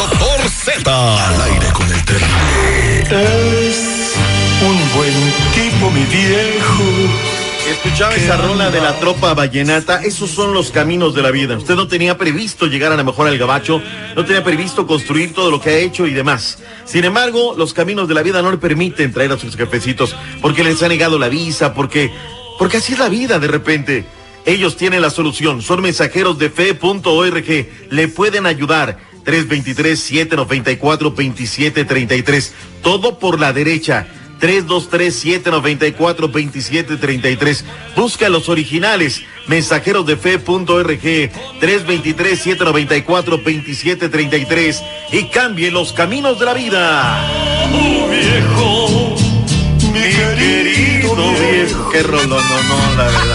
doctor Z. Al aire con el terrible. Es un buen tipo, mi viejo. Escuchaba esa rola de la tropa vallenata, esos son los caminos de la vida. Usted no tenía previsto llegar a la mejor al gabacho, no tenía previsto construir todo lo que ha hecho y demás. Sin embargo, los caminos de la vida no le permiten traer a sus jefecitos porque les ha negado la visa, porque, porque así es la vida de repente. Ellos tienen la solución, son mensajeros de fe.org, le pueden ayudar. 323-794-2733, todo por la derecha. 323-794-2733. Busca los originales. Mensajeros de fe.org. 323-794-2733. Y cambie los caminos de la vida. Oh, viejo, mi querido viejo. Qué rolón, no, no, la verdad.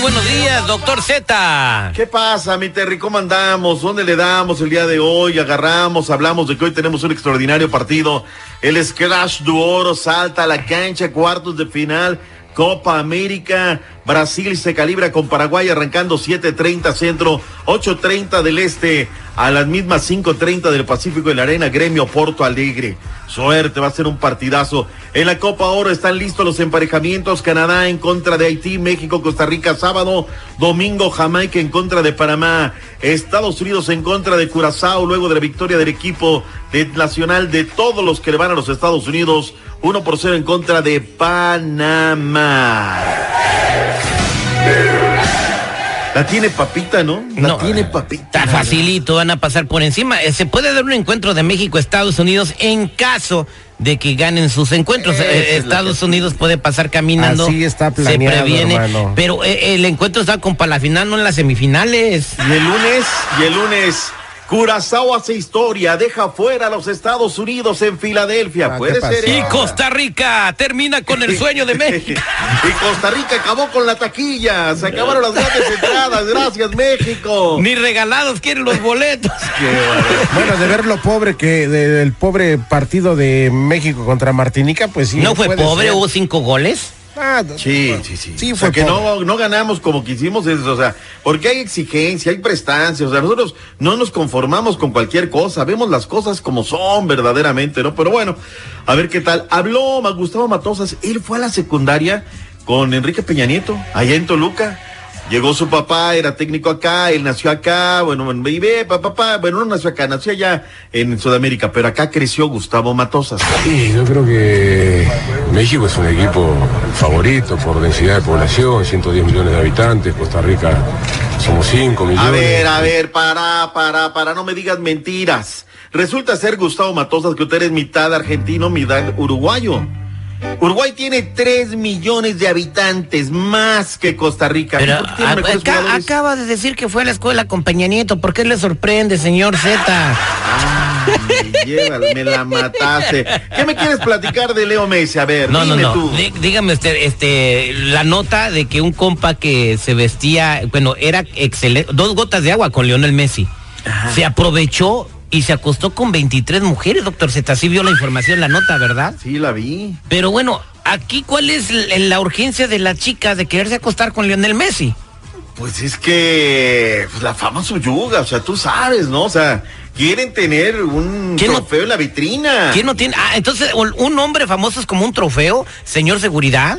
Buenos días, doctor Z. ¿Qué pasa, mi Terry? ¿Cómo andamos? ¿Dónde le damos el día de hoy? Agarramos, hablamos de que hoy tenemos un extraordinario partido. El Scratch de Oro salta a la cancha, cuartos de final. Copa América, Brasil se calibra con Paraguay arrancando 7.30 centro, 8.30 del este, a las mismas 5.30 del Pacífico en la arena Gremio Porto Alegre. Suerte, va a ser un partidazo. En la Copa Oro están listos los emparejamientos, Canadá en contra de Haití, México, Costa Rica sábado, domingo Jamaica en contra de Panamá, Estados Unidos en contra de Curazao, luego de la victoria del equipo de- nacional de todos los que le van a los Estados Unidos. 1 por 0 en contra de Panamá. La tiene papita, ¿no? La No, tiene papita. Está facilito, van a pasar por encima. Eh, Se puede dar un encuentro de México-Estados Unidos en caso de que ganen sus encuentros. Eh, Estados que- Unidos puede pasar caminando. Así está Se planeado, previene. hermano. Pero eh, el encuentro está con para la final, no en las semifinales. Y el lunes, y el lunes, Curazao hace historia, deja fuera a los Estados Unidos en Filadelfia. Ah, Puede ¿qué ser. pasó? Y ¿eh? Costa Rica termina con el sueño de México. y Costa Rica acabó con la taquilla. Se acabaron las grandes entradas. Gracias, México. Ni regalados quieren los boletos. Bueno, de ver lo pobre que de- del pobre partido de México contra Martinica, pues sí. no fue pobre, ser. hubo cinco goles. Ah, Sí, sí, sí. Sí, o sea, fue que pobre. no, no ganamos como quisimos, es, o sea, porque hay exigencia, hay prestancia, o sea, nosotros no nos conformamos con cualquier cosa, vemos las cosas como son verdaderamente, ¿no? Pero bueno, a ver qué tal. Habló Gustavo Matosas, él fue a la secundaria con Enrique Peña Nieto, allá en Toluca. Llegó su papá, era técnico acá, él nació acá, bueno, vive, papá, papá, bueno, no nació acá, nació allá en Sudamérica, pero acá creció Gustavo Matosas. Sí, yo creo que México es un equipo favorito por densidad de población, 110 millones de habitantes, Costa Rica somos 5 millones. A ver, a ver, para, para, para, no me digas mentiras. Resulta ser Gustavo Matosas que usted es mitad argentino, mitad uruguayo. Uruguay tiene 3 millones de habitantes más que Costa Rica. Pero ¿Por qué tiene a- mejores acá- jugadores? acaba de decir que fue a la escuela con Peña Nieto. ¿Por qué le sorprende, señor Z? Llévalo, me la mataste. ¿Qué me quieres platicar de Leo Messi? A ver, No, no, dime no. tú. Dí- Dígame usted, este, la nota de que un compa que se vestía, bueno, era excelente, dos gotas de agua con Lionel Messi. Se aprovechó y se acostó con 23 mujeres, doctor Z. Sí vio la información, la nota, ¿verdad? Sí, la vi. Pero bueno, aquí, ¿cuál es la urgencia de la chica de quererse acostar con Lionel Messi? Pues es que pues, la fama subyuga, o sea, tú sabes, ¿no? O sea, quieren tener un ¿Quién no- trofeo en la vitrina. ¿Quién no tiene? Ah, entonces, un hombre famoso es como un trofeo, señor seguridad.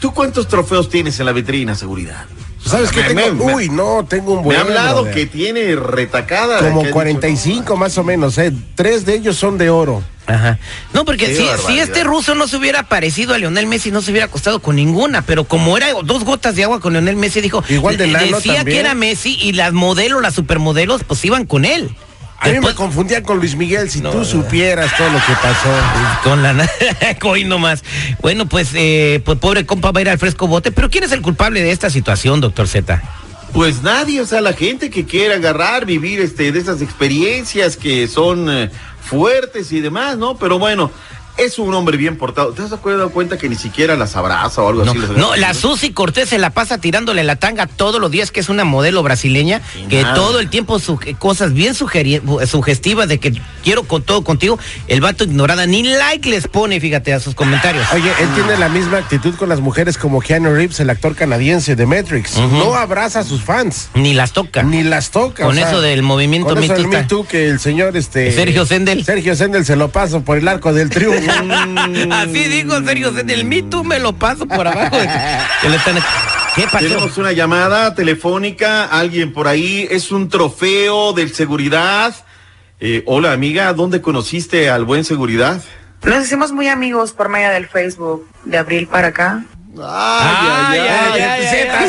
¿Tú cuántos trofeos tienes en la vitrina, seguridad? ¿Sabes qué Me- tengo? me- Uy, no, tengo un Me buen. ha hablado brother. que tiene retacada. Como que ha dicho, 45 más o menos, ¿eh? Tres de ellos son de oro. Ajá. No, porque si, este ruso no se hubiera parecido a Lionel Messi, no se hubiera acostado con ninguna, pero como era dos gotas de agua con Lionel Messi, dijo, Igual de decía también. que era Messi y las modelos, las supermodelos, pues iban con él. A mí me confundían con Luis Miguel, si No, tú supieras todo lo que pasó. con la Hoy nomás. Bueno, pues, eh, pues pobre compa va a ir al fresco bote, pero ¿quién es el culpable de esta situación, doctor Z? Pues nadie, o sea, la gente que quiere agarrar, vivir este, de esas experiencias que son eh, fuertes y demás, ¿no? Pero bueno, es un hombre bien portado. ¿Te has dado cuenta que ni siquiera las abraza o algo No, así? no, la Susi Cortés se la pasa tirándole la tanga todos los días, que es una modelo brasileña, que nada. todo el tiempo su- cosas bien sugeri- sugestivas de que quiero con todo contigo, el vato ignorada, ni like les pone, fíjate, a sus comentarios. Oye, él tiene la misma actitud con las mujeres como Keanu Reeves, el actor canadiense de Matrix. No abraza a sus fans. Ni las toca. Ni las toca. Con eso del movimiento con eso Me Too que el señor este Sergio Sendel. Sergio Sendel se lo paso por el arco del triunfo. Así digo, Sergio Me Too me lo paso por abajo. Que le están- ¿Qué pasó? Tenemos una llamada telefónica, alguien por ahí, es un trofeo del seguridad. Eh, hola amiga, ¿dónde conociste al buen seguridad? Nos hicimos muy amigos por medio del Facebook de abril para acá. Ay, ay, ay, Zeta,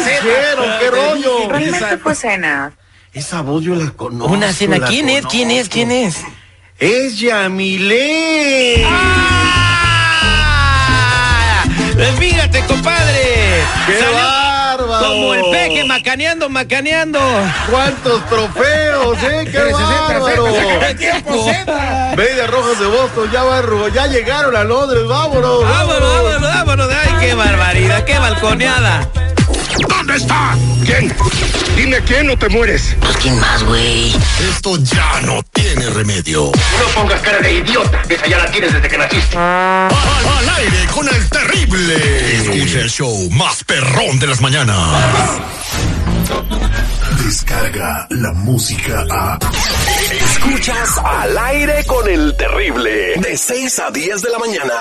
¿Qué rollo? Realmente fue cena. Esa voz yo la conozco. Una cena. ¿Quién es? ¿Quién es? ¿Quién es? Es Yamilé. ¡Ah! Fíjate, compadre. ¡Qué Salió bárbaro! Como el peje, macaneando, macaneando. ¿Cuántos trofeos, eh? ¡Qué bárbaro! Media Rojas de Boston, ya va, Ru- ya llegaron a Londres, vámonos. Vámonos, vámonos, vámonos. Ay, qué barbaridad, qué balconeada. ¿Dónde está? ¿Quién? Dime quién o te mueres. Esto ya no tiene remedio. No pongas cara de idiota. Esa ya la tienes desde que naciste. Al, al aire con el terrible. Escucha el show más perrón de las mañanas. Descarga la música a. Escuchas al aire con el terrible. De 6 a 10 de la mañana.